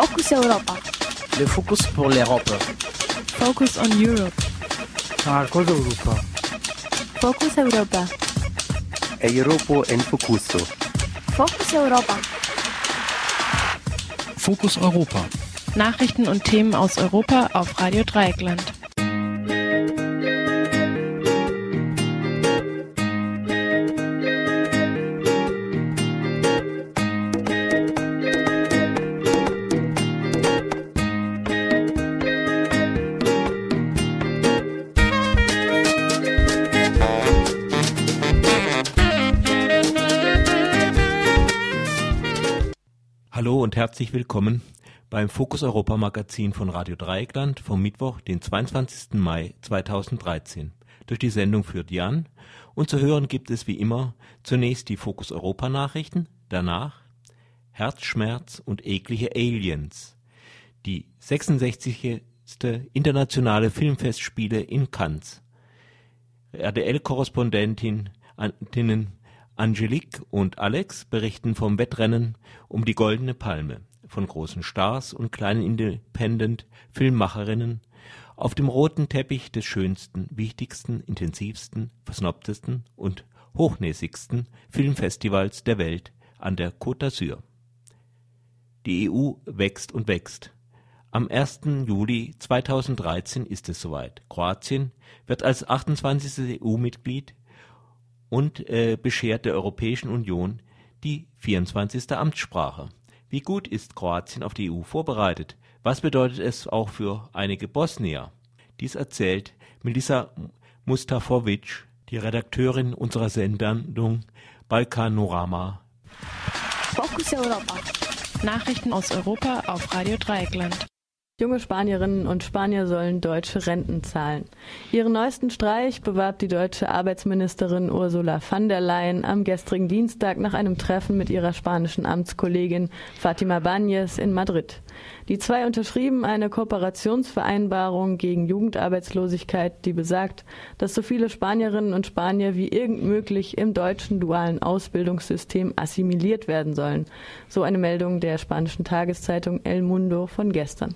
Focus Europa. Le Focus pour l'Europe. Focus on Europe. Marcos Europa. Focus Europa. Europa en Focuso. Focus Europa. Fokus Europa. Nachrichten und Themen aus Europa auf Radio Dreieckland. Herzlich willkommen beim Fokus Europa Magazin von Radio Dreieckland vom Mittwoch, den 22. Mai 2013. Durch die Sendung führt Jan und zu hören gibt es wie immer zunächst die Fokus Europa Nachrichten, danach Herzschmerz und eklige Aliens, die 66. internationale Filmfestspiele in Cannes. RDL-Korrespondentin Angelique und Alex berichten vom Wettrennen um die Goldene Palme von großen Stars und kleinen Independent-Filmemacherinnen auf dem roten Teppich des schönsten, wichtigsten, intensivsten, versnobtesten und hochnäsigsten Filmfestivals der Welt an der Côte d'Azur. Die EU wächst und wächst. Am 1. Juli 2013 ist es soweit. Kroatien wird als 28. EU-Mitglied und äh, beschert der Europäischen Union die 24. Amtssprache. Wie gut ist Kroatien auf die EU vorbereitet? Was bedeutet es auch für einige Bosnier? Dies erzählt Melissa Mustafovic, die Redakteurin unserer Sendung Balkanorama. Focus Europa. Nachrichten aus Europa auf Radio Dreieckland. Junge Spanierinnen und Spanier sollen deutsche Renten zahlen. Ihren neuesten Streich bewarb die deutsche Arbeitsministerin Ursula von der Leyen am gestrigen Dienstag nach einem Treffen mit ihrer spanischen Amtskollegin Fatima Báñez in Madrid. Die zwei unterschrieben eine Kooperationsvereinbarung gegen Jugendarbeitslosigkeit, die besagt, dass so viele Spanierinnen und Spanier wie irgend möglich im deutschen dualen Ausbildungssystem assimiliert werden sollen. So eine Meldung der spanischen Tageszeitung El Mundo von gestern.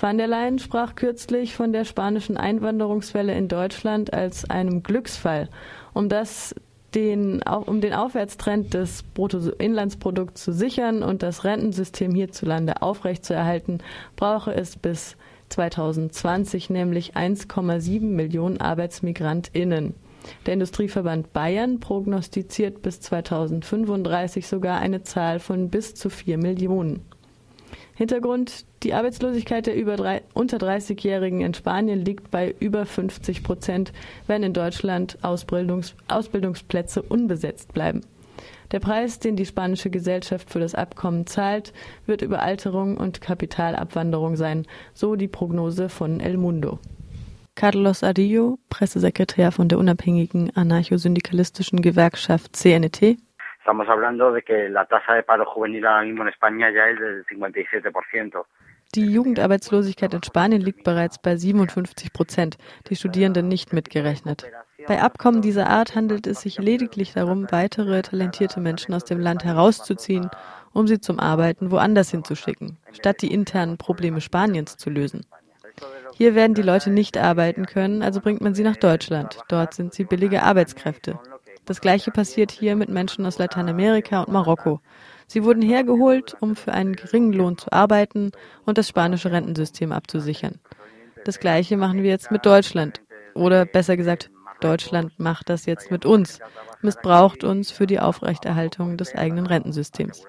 Van der Leyen sprach kürzlich von der spanischen Einwanderungswelle in Deutschland als einem Glücksfall, um das den, um den Aufwärtstrend des Bruttoinlandsprodukts zu sichern und das Rentensystem hierzulande aufrechtzuerhalten, brauche es bis 2020 nämlich 1,7 Millionen ArbeitsmigrantInnen. Der Industrieverband Bayern prognostiziert bis 2035 sogar eine Zahl von bis zu 4 Millionen. Hintergrund, die Arbeitslosigkeit der über drei, unter 30-Jährigen in Spanien liegt bei über 50 Prozent, wenn in Deutschland Ausbildungs, Ausbildungsplätze unbesetzt bleiben. Der Preis, den die spanische Gesellschaft für das Abkommen zahlt, wird Überalterung und Kapitalabwanderung sein, so die Prognose von El Mundo. Carlos Adillo, Pressesekretär von der unabhängigen anarcho-syndikalistischen Gewerkschaft CNT, Estamos hablando de que la tasa de paro juvenil ahora mismo en España ya es del 57%. Die Jugendarbeitslosigkeit in Spanien liegt bereits bei 57 Prozent, die Studierenden nicht mitgerechnet. Bei Abkommen dieser Art handelt es sich lediglich darum, weitere talentierte Menschen aus dem Land herauszuziehen, um sie zum Arbeiten woanders hinzuschicken, statt die internen Probleme Spaniens zu lösen. Hier werden die Leute nicht arbeiten können, also bringt man sie nach Deutschland. Dort sind sie billige Arbeitskräfte. Das gleiche passiert hier mit Menschen aus Lateinamerika und Marokko. Sie wurden hergeholt, um für einen geringen Lohn zu arbeiten und das spanische Rentensystem abzusichern. Das gleiche machen wir jetzt mit Deutschland. Oder besser gesagt, Deutschland macht das jetzt mit uns, missbraucht uns für die Aufrechterhaltung des eigenen Rentensystems.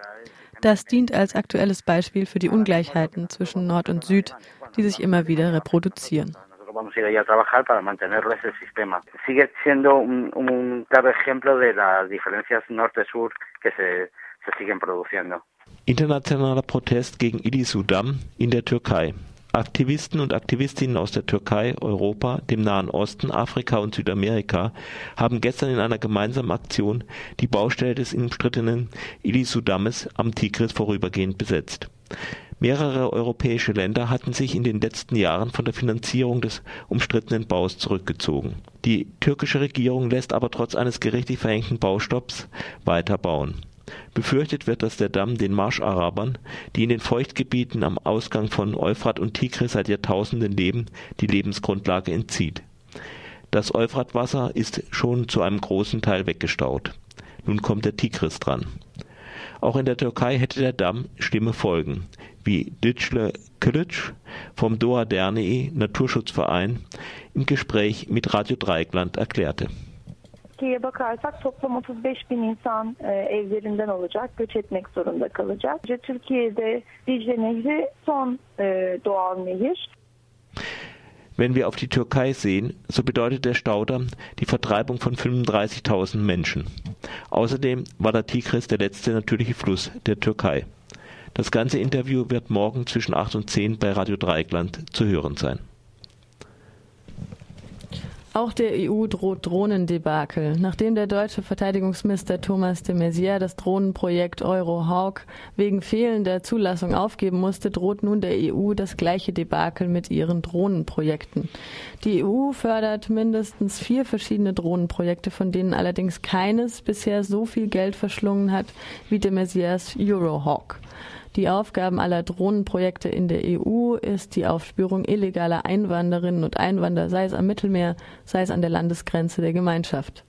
Das dient als aktuelles Beispiel für die Ungleichheiten zwischen Nord und Süd, die sich immer wieder reproduzieren vamos a ir allá a trabajar para mantenerlo ese sistema. Sigue siendo un, un claro ejemplo de las diferencias norte-sur que se, se siguen produciendo. Internationaler Protest gegen Ilisudam in der Türkei. Aktivisten und Aktivistinnen aus der Türkei, Europa, dem Nahen Osten, Afrika und Südamerika haben gestern in einer gemeinsamen Aktion die Baustelle des umstrittenen Ilisudames am Tigris vorübergehend besetzt. Mehrere europäische Länder hatten sich in den letzten Jahren von der Finanzierung des umstrittenen Baus zurückgezogen. Die türkische Regierung lässt aber trotz eines gerichtlich verhängten Baustopps weiter bauen. Befürchtet wird, dass der Damm den Marscharabern, die in den Feuchtgebieten am Ausgang von Euphrat und Tigris seit Jahrtausenden leben, die Lebensgrundlage entzieht. Das Euphratwasser ist schon zu einem großen Teil weggestaut. Nun kommt der Tigris dran. Auch in der Türkei hätte der Damm schlimme Folgen, wie Dicle Kılıç vom Doğa Derneği Naturschutzverein im Gespräch mit Radio Dreieckland erklärte. Türkiye'ye bakarsak toplam 35 bin insan e, evlerinden olacak, göç etmek zorunda kalacak. Türkiye'de Dicle Nehri son e, doğal nehir. Wenn wir auf die Türkei sehen, so bedeutet der Staudamm die Vertreibung von 35.000 Menschen. Außerdem war der Tigris der letzte natürliche Fluss der Türkei. Das ganze Interview wird morgen zwischen 8 und 10 bei Radio Dreieckland zu hören sein. Auch der EU droht Drohnendebakel. Nachdem der deutsche Verteidigungsminister Thomas de Maizière das Drohnenprojekt Eurohawk wegen fehlender Zulassung aufgeben musste, droht nun der EU das gleiche Debakel mit ihren Drohnenprojekten. Die EU fördert mindestens vier verschiedene Drohnenprojekte, von denen allerdings keines bisher so viel Geld verschlungen hat wie de Maizières Eurohawk. Die Aufgaben aller Drohnenprojekte in der EU ist die Aufspürung illegaler Einwanderinnen und Einwanderer, sei es am Mittelmeer, sei es an der Landesgrenze der Gemeinschaft.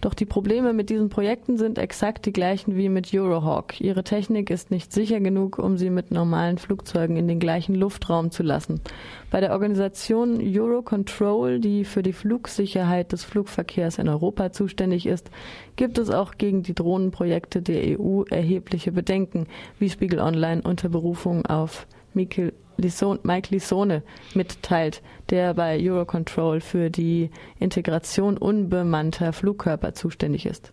Doch die Probleme mit diesen Projekten sind exakt die gleichen wie mit Eurohawk. Ihre Technik ist nicht sicher genug, um sie mit normalen Flugzeugen in den gleichen Luftraum zu lassen. Bei der Organisation Eurocontrol, die für die Flugsicherheit des Flugverkehrs in Europa zuständig ist, gibt es auch gegen die Drohnenprojekte der EU erhebliche Bedenken, wie Spiegel Online unter Berufung auf Mikkel Lison, Mike Lisone mitteilt, der bei Eurocontrol für die Integration unbemannter Flugkörper zuständig ist.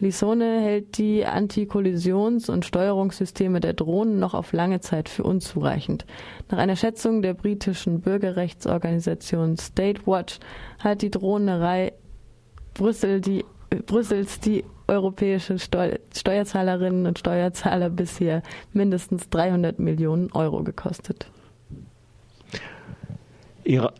Lisone hält die Antikollisions- und Steuerungssysteme der Drohnen noch auf lange Zeit für unzureichend. Nach einer Schätzung der britischen Bürgerrechtsorganisation State Watch hat die Drohnerei Brüssel die, Brüssels die europäische Steuerzahlerinnen und Steuerzahler bisher mindestens 300 Millionen Euro gekostet. Ira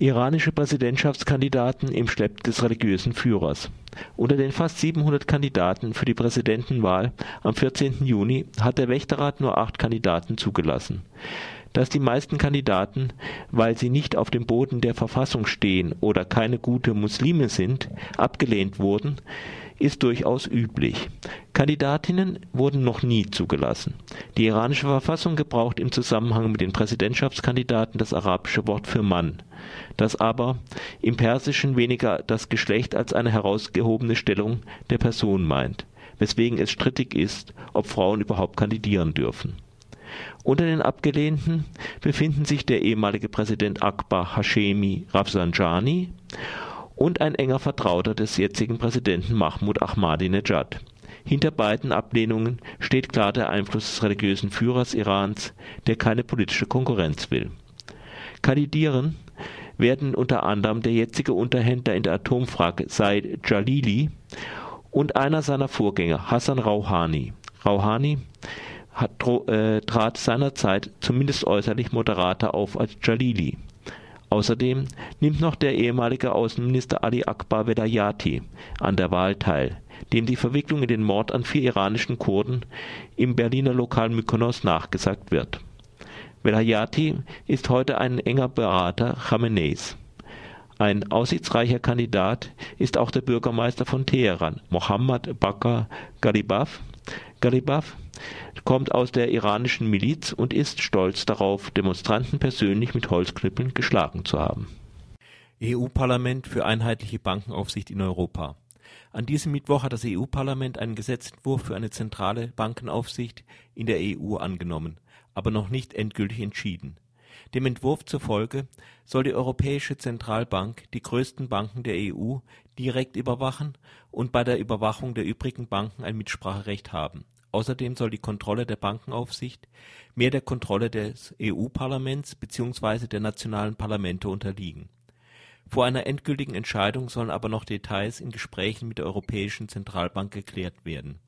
iranische Präsidentschaftskandidaten im Schlepp des religiösen Führers. Unter den fast 700 Kandidaten für die Präsidentenwahl am 14. Juni hat der Wächterrat nur acht Kandidaten zugelassen. Dass die meisten Kandidaten, weil sie nicht auf dem Boden der Verfassung stehen oder keine gute Muslime sind, abgelehnt wurden, ist durchaus üblich. Kandidatinnen wurden noch nie zugelassen. Die iranische Verfassung gebraucht im Zusammenhang mit den Präsidentschaftskandidaten das arabische Wort für Mann, das aber im Persischen weniger das Geschlecht als eine herausgehobene Stellung der Person meint, weswegen es strittig ist, ob Frauen überhaupt kandidieren dürfen. Unter den Abgelehnten befinden sich der ehemalige Präsident Akbar Hashemi Rafsanjani und ein enger Vertrauter des jetzigen Präsidenten Mahmoud Ahmadinejad. Hinter beiden Ablehnungen steht klar der Einfluss des religiösen Führers Irans, der keine politische Konkurrenz will. Kandidieren werden unter anderem der jetzige Unterhändler in der Atomfrage Said Jalili und einer seiner Vorgänger Hassan Rouhani. Rouhani hat, äh, trat seinerzeit zumindest äußerlich moderater auf als Jalili. Außerdem nimmt noch der ehemalige Außenminister Ali Akbar Velayati an der Wahl teil, dem die Verwicklung in den Mord an vier iranischen Kurden im Berliner Lokal Mykonos nachgesagt wird. Velayati ist heute ein enger Berater Khameneis. Ein aussichtsreicher Kandidat ist auch der Bürgermeister von Teheran, Mohammad Bakr Ghalibaf. Ghalibaf kommt aus der iranischen Miliz und ist stolz darauf, Demonstranten persönlich mit Holzknüppeln geschlagen zu haben. EU-Parlament für einheitliche Bankenaufsicht in Europa. An diesem Mittwoch hat das EU-Parlament einen Gesetzentwurf für eine zentrale Bankenaufsicht in der EU angenommen, aber noch nicht endgültig entschieden. Dem Entwurf zufolge soll die Europäische Zentralbank die größten Banken der EU direkt überwachen und bei der Überwachung der übrigen Banken ein Mitspracherecht haben Außerdem soll die Kontrolle der Bankenaufsicht mehr der Kontrolle des EU-Parlaments bzw. der nationalen Parlamente unterliegen. Vor einer endgültigen Entscheidung sollen aber noch Details in Gesprächen mit der Europäischen Zentralbank geklärt werden.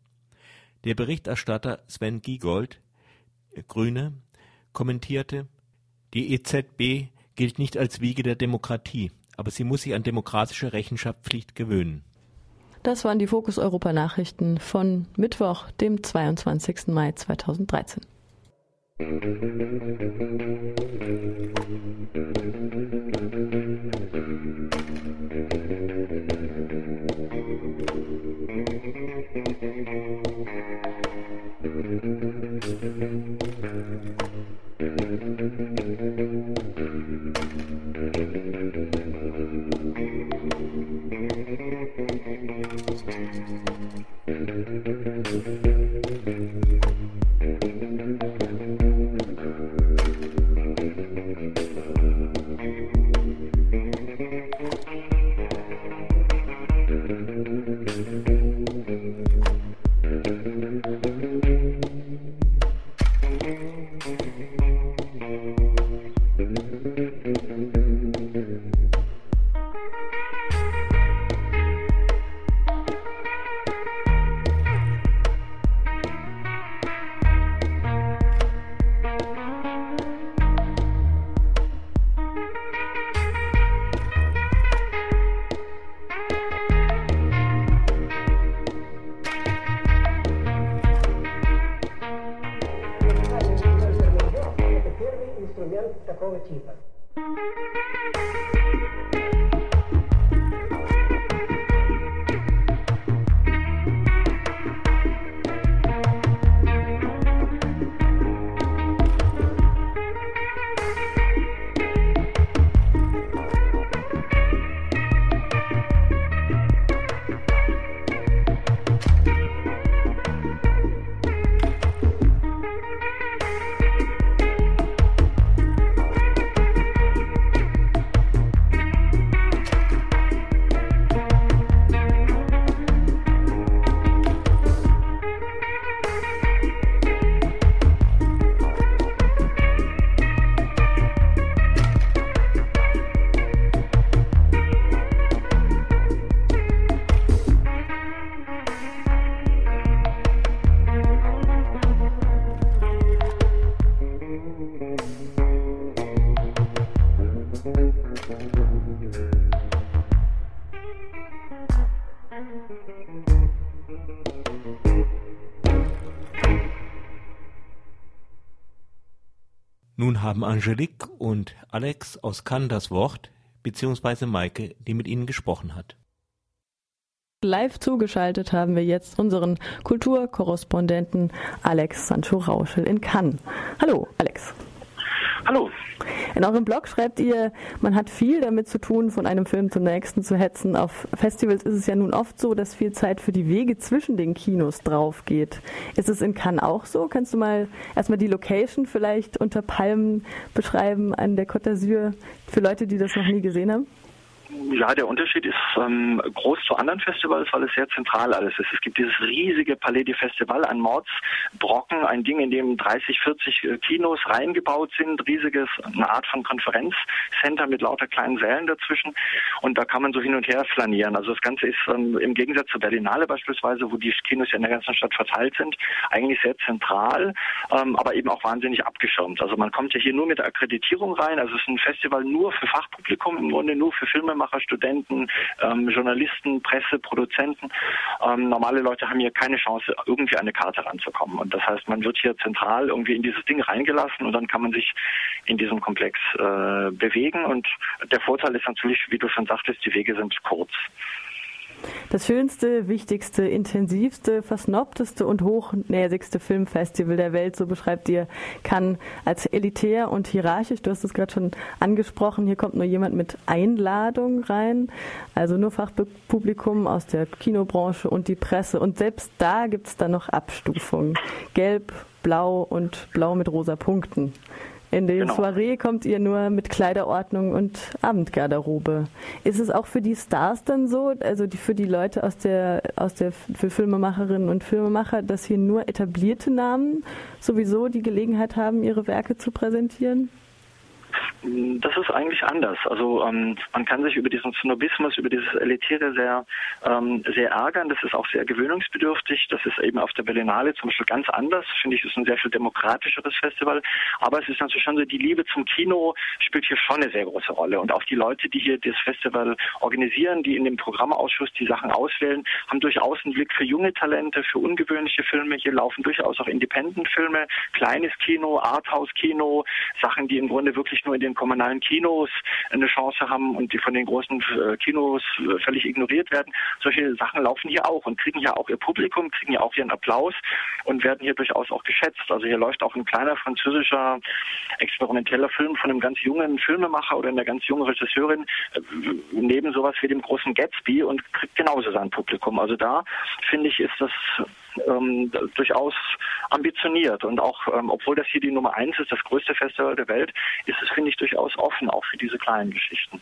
Der Berichterstatter Sven Giegold (Grüne) kommentierte: Die EZB gilt nicht als Wiege der Demokratie, aber sie muss sich an demokratische Rechenschaftspflicht gewöhnen Das waren die Fokus Europa Nachrichten von Mittwoch, dem 22. Mai 2013. эксперимент такого типа. Nun haben Angelique und Alex aus Cannes das Wort, beziehungsweise Maike, die mit ihnen gesprochen hat. Live zugeschaltet haben wir jetzt unseren Kulturkorrespondenten Alex Sancho Rauschel in Cannes. Hallo, Alex. Hallo. In eurem Blog schreibt ihr, man hat viel damit zu tun, von einem Film zum nächsten zu hetzen. Auf Festivals ist es ja nun oft so, dass viel Zeit für die Wege zwischen den Kinos drauf geht. Ist es in Cannes auch so? Kannst du mal erstmal die Location vielleicht unter Palmen beschreiben an der Côte d'Azur für Leute, die das noch nie gesehen haben? Ja, der Unterschied ist ähm, groß zu anderen Festivals, weil es sehr zentral alles ist. Es gibt dieses riesige Palais de Festival, ein Mordsbrocken, ein Ding, in dem 30, 40 äh, Kinos reingebaut sind, riesiges, eine Art von Konferenzcenter mit lauter kleinen Sälen dazwischen. Und da kann man so hin und her flanieren. Also das Ganze ist ähm, im Gegensatz zur Berlinale beispielsweise, wo die Kinos ja in der ganzen Stadt verteilt sind, eigentlich sehr zentral, ähm, aber eben auch wahnsinnig abgeschirmt. Also man kommt ja hier nur mit der Akkreditierung rein. Also es ist ein Festival nur für Fachpublikum, im Grunde nur für Filmemacher, Studenten, ähm, Journalisten, Presse, Produzenten. Ähm, normale Leute haben hier keine Chance, irgendwie an eine Karte ranzukommen. Und das heißt, man wird hier zentral irgendwie in dieses Ding reingelassen und dann kann man sich in diesem Komplex äh, bewegen. Und der Vorteil ist natürlich, wie du schon sagtest, die Wege sind kurz. Das schönste, wichtigste, intensivste, versnobteste und hochnäsigste Filmfestival der Welt, so beschreibt ihr, kann als elitär und hierarchisch, du hast es gerade schon angesprochen, hier kommt nur jemand mit Einladung rein, also nur Fachpublikum aus der Kinobranche und die Presse. Und selbst da gibt es dann noch Abstufungen. Gelb, blau und blau mit rosa Punkten. In die genau. Soiree kommt ihr nur mit Kleiderordnung und Abendgarderobe. Ist es auch für die Stars dann so, also die, für die Leute aus der, aus der, für Filmemacherinnen und Filmemacher, dass hier nur etablierte Namen sowieso die Gelegenheit haben, ihre Werke zu präsentieren? Das ist eigentlich anders. Also ähm, man kann sich über diesen Snobismus, über dieses Elitäre sehr, ähm, sehr ärgern. Das ist auch sehr gewöhnungsbedürftig. Das ist eben auf der Berlinale zum Beispiel ganz anders. Finde ich, ist ein sehr viel demokratischeres Festival. Aber es ist natürlich schon so, die Liebe zum Kino spielt hier schon eine sehr große Rolle. Und auch die Leute, die hier das Festival organisieren, die in dem Programmausschuss die Sachen auswählen, haben durchaus einen Blick für junge Talente, für ungewöhnliche Filme. Hier laufen durchaus auch Independent-Filme, kleines Kino, Arthouse-Kino, Sachen, die im Grunde wirklich nur in den kommunalen Kinos eine Chance haben und die von den großen äh, Kinos äh, völlig ignoriert werden. Solche Sachen laufen hier auch und kriegen ja auch ihr Publikum, kriegen ja auch ihren Applaus und werden hier durchaus auch geschätzt. Also hier läuft auch ein kleiner französischer experimenteller Film von einem ganz jungen Filmemacher oder einer ganz jungen Regisseurin äh, neben sowas wie dem großen Gatsby und kriegt genauso sein Publikum. Also da finde ich, ist das ähm, durchaus ambitioniert. Und auch, ähm, obwohl das hier die Nummer eins ist, das größte Festival der Welt, ist es, finde ich, durchaus offen, auch für diese kleinen Geschichten.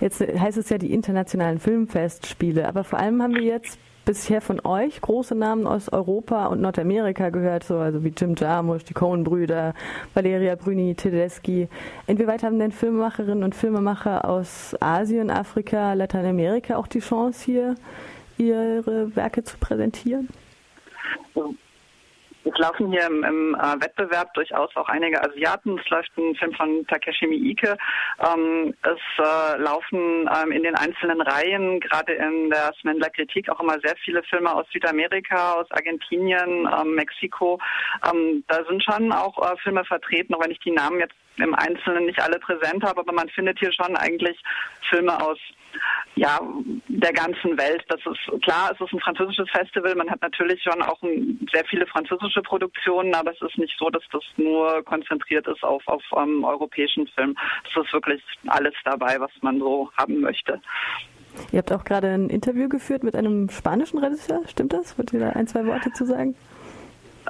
Jetzt heißt es ja die internationalen Filmfestspiele, aber vor allem haben wir jetzt bisher von euch große Namen aus Europa und Nordamerika gehört, so also wie Jim Jarmusch, die Coen-Brüder, Valeria Bruni, Tedeschi. Inwieweit haben denn Filmemacherinnen und Filmemacher aus Asien, Afrika, Lateinamerika auch die Chance hier ihre Werke zu präsentieren? Es laufen hier im, im äh, Wettbewerb durchaus auch einige Asiaten. Es läuft ein Film von Takeshi Miike. Ähm, es äh, laufen ähm, in den einzelnen Reihen, gerade in der Smendler Kritik, auch immer sehr viele Filme aus Südamerika, aus Argentinien, ähm, Mexiko. Ähm, da sind schon auch äh, Filme vertreten, auch wenn ich die Namen jetzt im Einzelnen nicht alle präsent habe, aber man findet hier schon eigentlich Filme aus ja, der ganzen Welt. Das ist klar, es ist ein französisches Festival. Man hat natürlich schon auch sehr viele französische Produktionen, aber es ist nicht so, dass das nur konzentriert ist auf, auf um, ähm, europäischen Film. Es ist wirklich alles dabei, was man so haben möchte. Ihr habt auch gerade ein Interview geführt mit einem spanischen Regisseur, stimmt das? Wollt ihr da ein, zwei Worte zu sagen?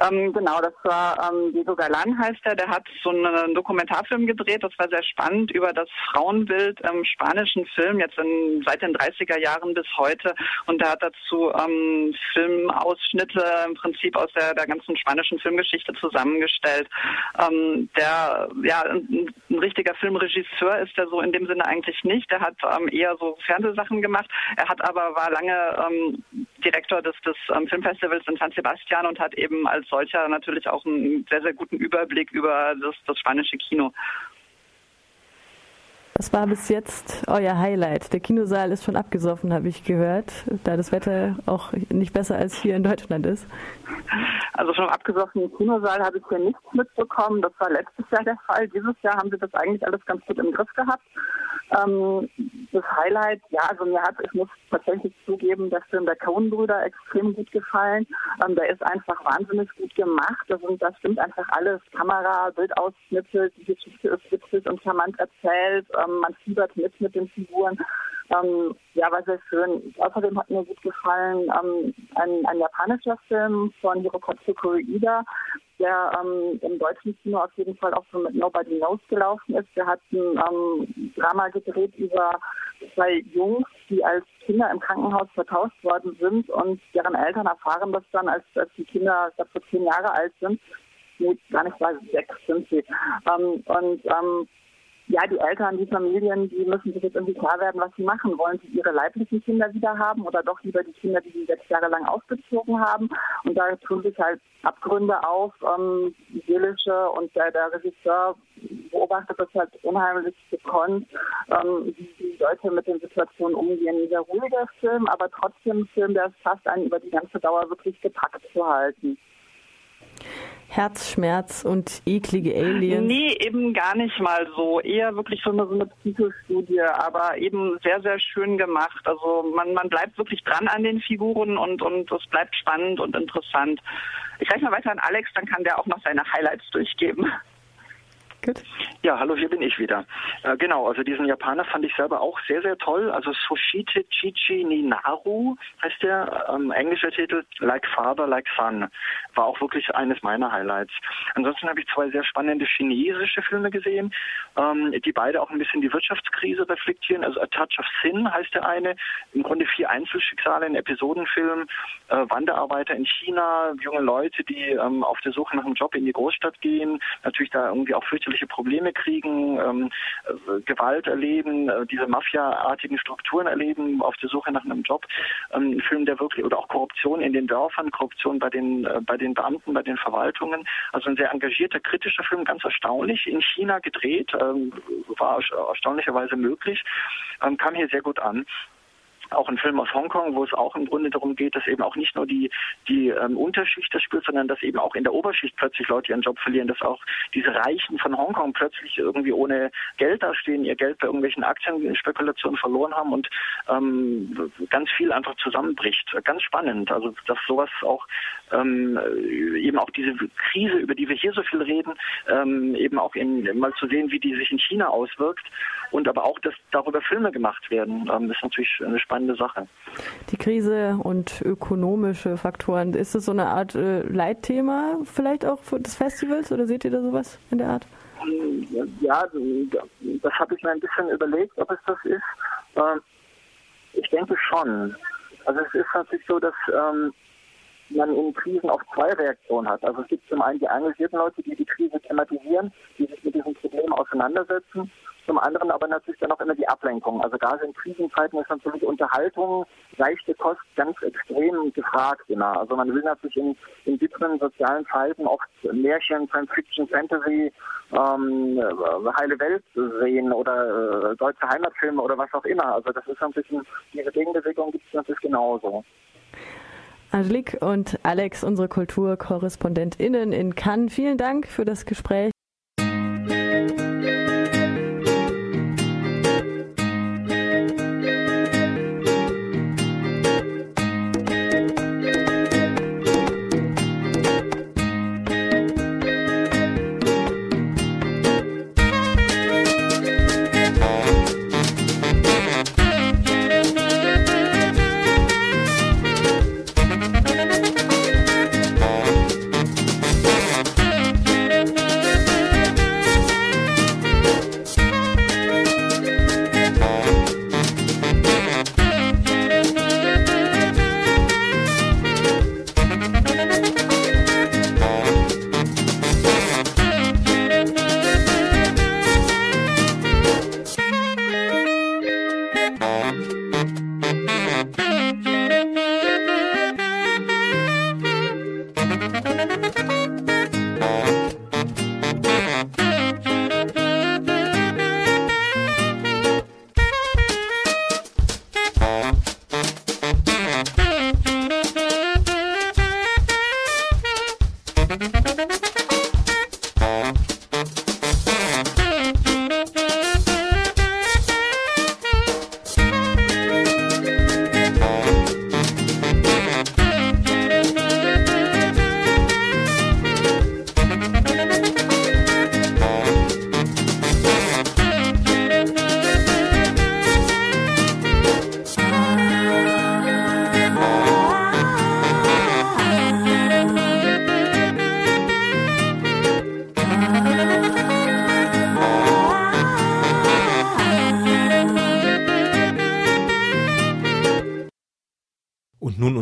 Ähm, genau, das war ähm, Diego Galan heißt er. Der hat so einen Dokumentarfilm gedreht. Das war sehr spannend über das Frauenbild im spanischen Film jetzt in, seit den 30er Jahren bis heute. Und er hat dazu ähm, Filmausschnitte im Prinzip aus der, der ganzen spanischen Filmgeschichte zusammengestellt. Ähm, der ja ein, ein, richtiger Filmregisseur ist er so in dem Sinne eigentlich nicht. Er hat ähm, eher so Fernsehsachen gemacht. Er hat aber war lange ähm, Direktor des, des Filmfestivals in San Sebastian und hat eben als solcher natürlich auch einen sehr, sehr guten Überblick über das, das spanische Kino. Was war bis jetzt euer Highlight? Der Kinosaal ist schon abgesoffen, habe ich gehört, da das Wetter auch nicht besser als hier in Deutschland ist. Also vom abgesoffenen Kinosaal habe ich hier nichts mitbekommen. Das war letztes Jahr der Fall. Dieses Jahr haben sie das eigentlich alles ganz gut im Griff gehabt. Ähm, das Highlight, ja, also mir hat, ich muss tatsächlich zugeben, der Film der Coen-Brüder extrem gut gefallen. Ähm, der ist einfach wahnsinnig gut gemacht. Das, das stimmt einfach alles. Kamera, Bildausschnitte, die Geschichte ist witzig und charmant erzählt. Ähm, man fiebert mit mit den Figuren. Ähm, ja, war sehr schön. Außerdem hat mir gut gefallen ähm, ein, ein japanischer Film von Hirokotsu Koreeda, der ähm, im deutschen Kino auf jeden Fall auch so mit Nobody Knows gelaufen ist. Der hat ein ähm, Drama gedreht über zwei Jungs, die als Kinder im Krankenhaus vertauscht worden sind und deren Eltern erfahren das dann, als, als die Kinder, so zehn Jahre alt sind. Nee, gar nicht mal sechs sind sie. Ähm, und ähm, ja, die Eltern, die Familien, die müssen sich jetzt irgendwie klar werden, was sie machen. Wollen sie ihre leiblichen Kinder wieder haben oder doch lieber die Kinder, die sie sechs Jahre lang aufgezogen haben? Und da tun sich halt Abgründe auf, ähm, seelische und der, der Regisseur beobachtet das halt unheimlich gekonnt, ähm, wie die Leute mit den Situationen umgehen. Ein sehr ruhiger Film, aber trotzdem ein Film, der es schafft, einen über die ganze Dauer wirklich gepackt zu halten. Herzschmerz und eklige Aliens? Nee, eben gar nicht mal so. Eher wirklich so eine, so eine Psychostudie, aber eben sehr, sehr schön gemacht. Also man, man bleibt wirklich dran an den Figuren und, und es bleibt spannend und interessant. Ich reiche mal weiter an Alex, dann kann der auch noch seine Highlights durchgeben. Gut. Ja, hallo, hier bin ich wieder. Äh, genau, also diesen Japaner fand ich selber auch sehr, sehr toll. Also Soshite Chichi Ninaru heißt der, ähm, englischer Titel Like Father, Like Son. war auch wirklich eines meiner Highlights. Ansonsten habe ich zwei sehr spannende chinesische Filme gesehen, ähm, die beide auch ein bisschen die Wirtschaftskrise reflektieren. Also A Touch of Sin heißt der eine, im Grunde vier Einzelschicksale, ein Episodenfilm, äh, Wanderarbeiter in China, junge Leute, die ähm, auf der Suche nach einem Job in die Großstadt gehen, natürlich da irgendwie auch fürchterliche Probleme kriegen, ähm, äh, Gewalt erleben, äh, diese Mafia-artigen Strukturen erleben, auf der Suche nach einem Job. Ähm, ein Film, der wirklich, oder auch Korruption in den Dörfern, Korruption bei den, äh, bei den Beamten, bei den Verwaltungen. Also ein sehr engagierter, kritischer Film, ganz erstaunlich, in China gedreht, ähm, war erstaunlicherweise möglich, ähm, kam hier sehr gut an auch ein Film aus Hongkong, wo es auch im Grunde darum geht, dass eben auch nicht nur die, die ähm, Unterschicht das spielt, sondern dass eben auch in der Oberschicht plötzlich Leute ihren Job verlieren, dass auch diese Reichen von Hongkong plötzlich irgendwie ohne Geld dastehen, ihr Geld bei irgendwelchen Aktienspekulationen verloren haben und ähm, ganz viel einfach zusammenbricht. Ganz spannend. Also dass sowas auch ähm, eben auch diese Krise, über die wir hier so viel reden, ähm, eben auch in, mal zu sehen, wie die sich in China auswirkt und aber auch, dass darüber Filme gemacht werden, ähm, ist natürlich eine spannende Sache. Die Krise und ökonomische Faktoren, ist das so eine Art äh, Leitthema vielleicht auch des Festivals oder seht ihr da sowas in der Art? Ja, das habe ich mir ein bisschen überlegt, ob es das ist. Ähm, ich denke schon. Also es ist natürlich so, dass ähm, man in Krisen auch zwei Reaktionen hat. Also es gibt zum einen die engagierten Leute, die die Krise thematisieren, die sich mit diesem Problem auseinandersetzen zum anderen aber natürlich dann auch immer die Ablenkung. Also gerade in Krisenzeiten ist natürlich Unterhaltung, leichte Kost ganz extrem gefragt immer. Also man will natürlich in, in bitteren sozialen Zeiten oft Märchen, Science Fiction, Fantasy, ähm, heile Welt sehen oder äh, deutsche Heimatfilme oder was auch immer. Also das ist ein bisschen, diese Gegenbewegung gibt es natürlich genauso. Angelique und Alex, unsere KulturkorrespondentInnen in Cannes, vielen Dank für das Gespräch.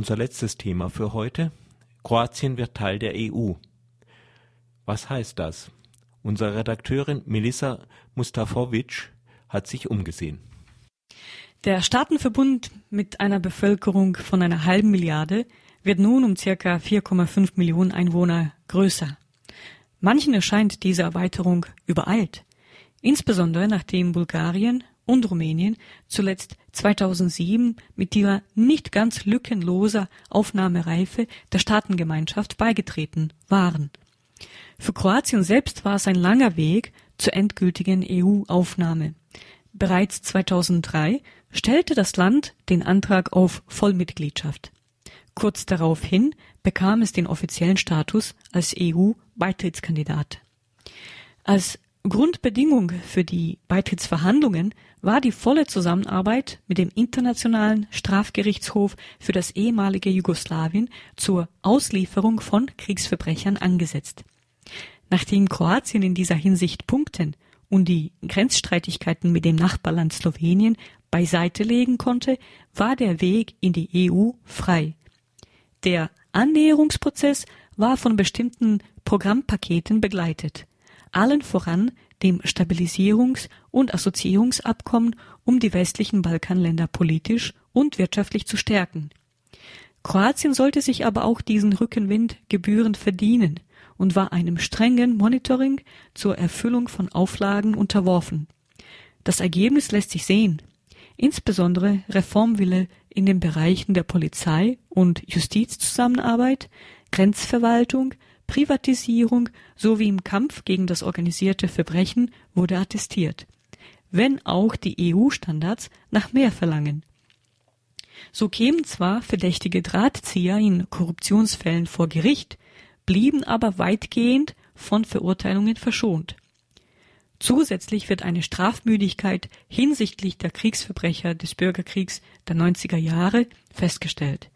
Unser letztes Thema für heute. Kroatien wird Teil der EU. Was heißt das? Unsere Redakteurin Melissa Mustafovic hat sich umgesehen. Der Staatenverbund mit einer Bevölkerung von einer halben Milliarde wird nun um circa 4,5 Millionen Einwohner größer. Manchen erscheint diese Erweiterung übereilt, insbesondere nachdem Bulgarien und Rumänien zuletzt 2007 mit ihrer nicht ganz lückenloser Aufnahmereife der Staatengemeinschaft beigetreten waren. Für Kroatien selbst war es ein langer Weg zur endgültigen EU-Aufnahme. Bereits 2003 stellte das Land den Antrag auf Vollmitgliedschaft. Kurz daraufhin bekam es den offiziellen Status als EU-Beitrittskandidat. Als Grundbedingung für die Beitrittsverhandlungen war die volle Zusammenarbeit mit dem Internationalen Strafgerichtshof für das ehemalige Jugoslawien zur Auslieferung von Kriegsverbrechern angesetzt. Nachdem Kroatien in dieser Hinsicht punkten und die Grenzstreitigkeiten mit dem Nachbarland Slowenien beiseite legen konnte, war der Weg in die EU frei. Der Annäherungsprozess war von bestimmten Programmpaketen begleitet, allen voran dem Stabilisierungs- und Assoziierungsabkommen, um die westlichen Balkanländer politisch und wirtschaftlich zu stärken. Kroatien sollte sich aber auch diesen Rückenwind gebührend verdienen und war einem strengen Monitoring zur Erfüllung von Auflagen unterworfen. Das Ergebnis lässt sich sehen. Insbesondere Reformwille in den Bereichen der Polizei und Justizzusammenarbeit, Grenzverwaltung, Privatisierung sowie im Kampf gegen das organisierte Verbrechen wurde attestiert, wenn auch die EU-Standards nach mehr verlangen. So kämen zwar verdächtige Drahtzieher in Korruptionsfällen vor Gericht, blieben aber weitgehend von Verurteilungen verschont. Zusätzlich wird eine Strafmüdigkeit hinsichtlich der Kriegsverbrecher des Bürgerkriegs der 90er Jahre festgestellt.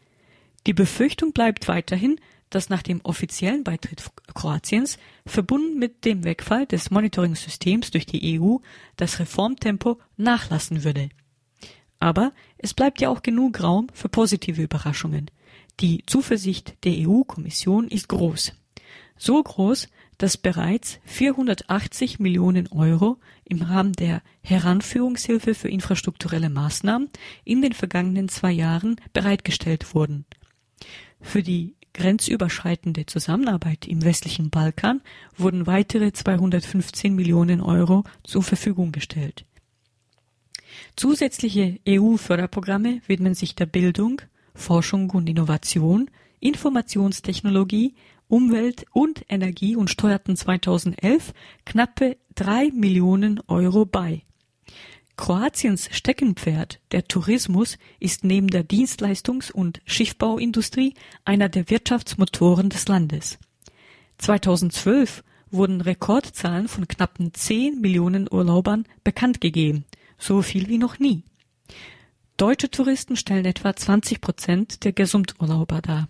Die Befürchtung bleibt weiterhin, dass nach dem offiziellen Beitritt Kroatiens, verbunden mit dem Wegfall des Monitoring-Systems durch die EU, das Reformtempo nachlassen würde. Aber es bleibt ja auch genug Raum für positive Überraschungen. Die Zuversicht der EU-Kommission ist groß. So groß, dass bereits 480 Millionen Euro im Rahmen der Heranführungshilfe für infrastrukturelle Maßnahmen in den vergangenen zwei Jahren bereitgestellt wurden. Für die grenzüberschreitende Zusammenarbeit im westlichen Balkan wurden weitere 215 Millionen Euro zur Verfügung gestellt. Zusätzliche EU-Förderprogramme widmen sich der Bildung, Forschung und Innovation, Informationstechnologie, Umwelt und Energie und steuerten 2011 knappe drei Millionen Euro bei. Kroatiens Steckenpferd, der Tourismus, ist neben der Dienstleistungs- und Schiffbauindustrie einer der Wirtschaftsmotoren des Landes. 2012 wurden Rekordzahlen von knappen 10 Millionen Urlaubern bekannt gegeben, so viel wie noch nie. Deutsche Touristen stellen etwa 20 Prozent der Gesamturlauber dar.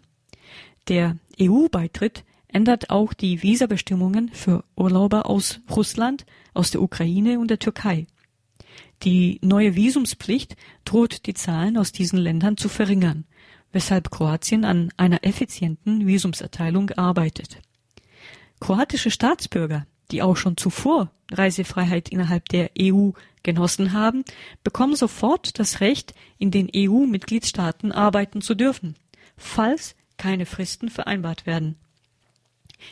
Der EU-Beitritt ändert auch die Visabestimmungen für Urlauber aus Russland, aus der Ukraine und der Türkei. Die neue Visumspflicht droht die Zahlen aus diesen Ländern zu verringern, weshalb Kroatien an einer effizienten Visumserteilung arbeitet. Kroatische Staatsbürger, die auch schon zuvor Reisefreiheit innerhalb der EU genossen haben, bekommen sofort das Recht, in den EU-Mitgliedstaaten arbeiten zu dürfen, falls keine Fristen vereinbart werden.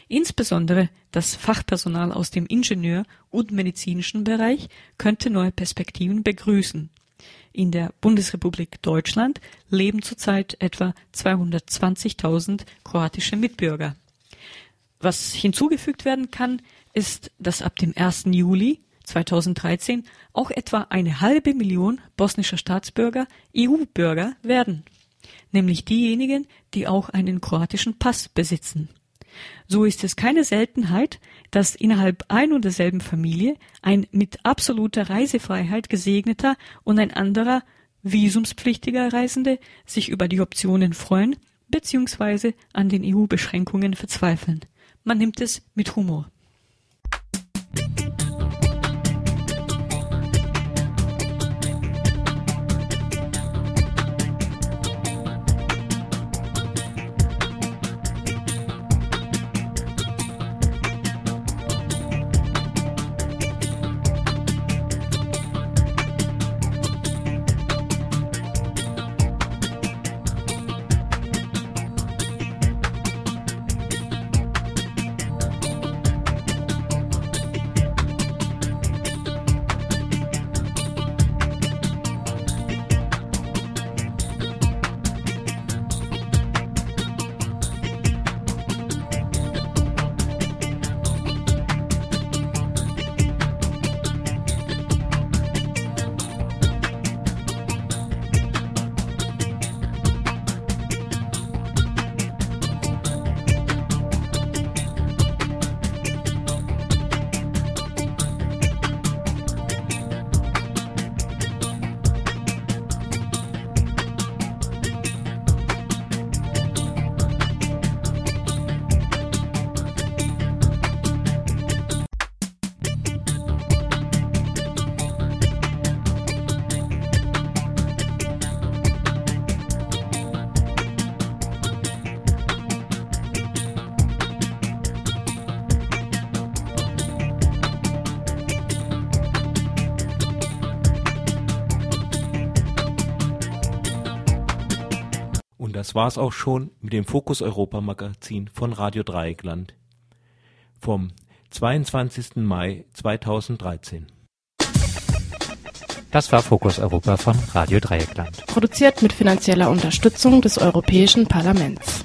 Insbesondere das Fachpersonal aus dem Ingenieur- und medizinischen Bereich könnte neue Perspektiven begrüßen. In der Bundesrepublik Deutschland leben zurzeit etwa 220.000 kroatische Mitbürger. Was hinzugefügt werden kann, ist, dass ab dem 1. Juli 2013 auch etwa eine halbe Million bosnischer Staatsbürger EU-Bürger werden, nämlich diejenigen, die auch einen kroatischen Pass besitzen. So ist es keine Seltenheit, dass innerhalb ein und derselben Familie ein mit absoluter Reisefreiheit gesegneter und ein anderer visumspflichtiger Reisende sich über die Optionen freuen bzw. an den EU-Beschränkungen verzweifeln. Man nimmt es mit Humor. Das war's auch schon mit dem Fokus Europa Magazin von Radio Dreieckland vom 22. Mai 2013. Das war Fokus Europa von Radio Dreieckland. Produziert mit finanzieller Unterstützung des Europäischen Parlaments.